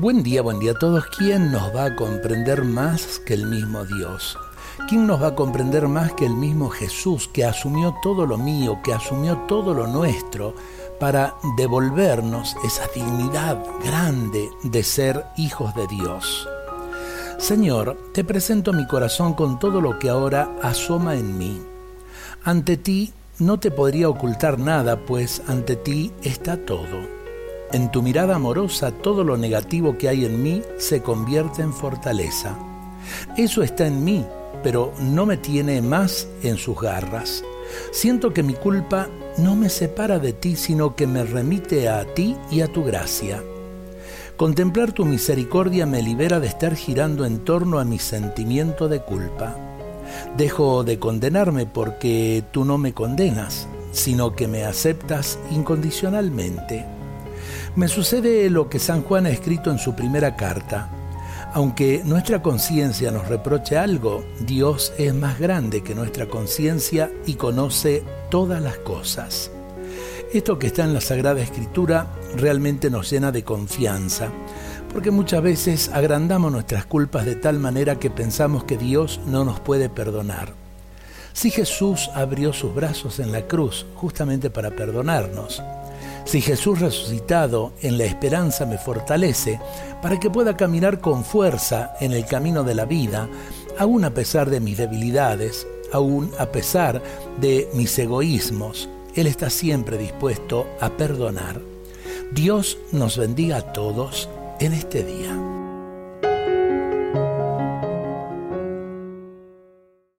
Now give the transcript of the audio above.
Buen día, buen día a todos. ¿Quién nos va a comprender más que el mismo Dios? ¿Quién nos va a comprender más que el mismo Jesús que asumió todo lo mío, que asumió todo lo nuestro para devolvernos esa dignidad grande de ser hijos de Dios? Señor, te presento mi corazón con todo lo que ahora asoma en mí. Ante ti no te podría ocultar nada, pues ante ti está todo. En tu mirada amorosa todo lo negativo que hay en mí se convierte en fortaleza. Eso está en mí, pero no me tiene más en sus garras. Siento que mi culpa no me separa de ti, sino que me remite a ti y a tu gracia. Contemplar tu misericordia me libera de estar girando en torno a mi sentimiento de culpa. Dejo de condenarme porque tú no me condenas, sino que me aceptas incondicionalmente. Me sucede lo que San Juan ha escrito en su primera carta. Aunque nuestra conciencia nos reproche algo, Dios es más grande que nuestra conciencia y conoce todas las cosas. Esto que está en la Sagrada Escritura realmente nos llena de confianza, porque muchas veces agrandamos nuestras culpas de tal manera que pensamos que Dios no nos puede perdonar. Si Jesús abrió sus brazos en la cruz justamente para perdonarnos, si Jesús resucitado en la esperanza me fortalece para que pueda caminar con fuerza en el camino de la vida, aún a pesar de mis debilidades, aún a pesar de mis egoísmos, Él está siempre dispuesto a perdonar. Dios nos bendiga a todos en este día.